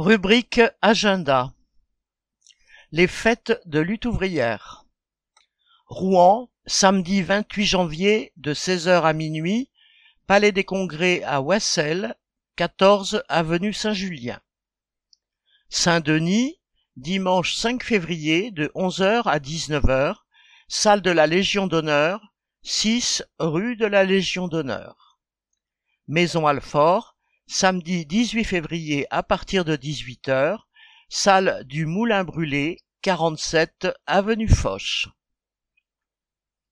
Rubrique Agenda Les fêtes de lutte ouvrière Rouen, samedi 28 janvier de 16h à minuit, Palais des Congrès à Wessel, 14 avenue Saint-Julien. Saint-Denis, dimanche 5 février de 11h à 19h, salle de la Légion d'honneur, 6 rue de la Légion d'honneur. Maison Alfort, samedi 18 février à partir de 18h, salle du Moulin Brûlé, 47 avenue Foch.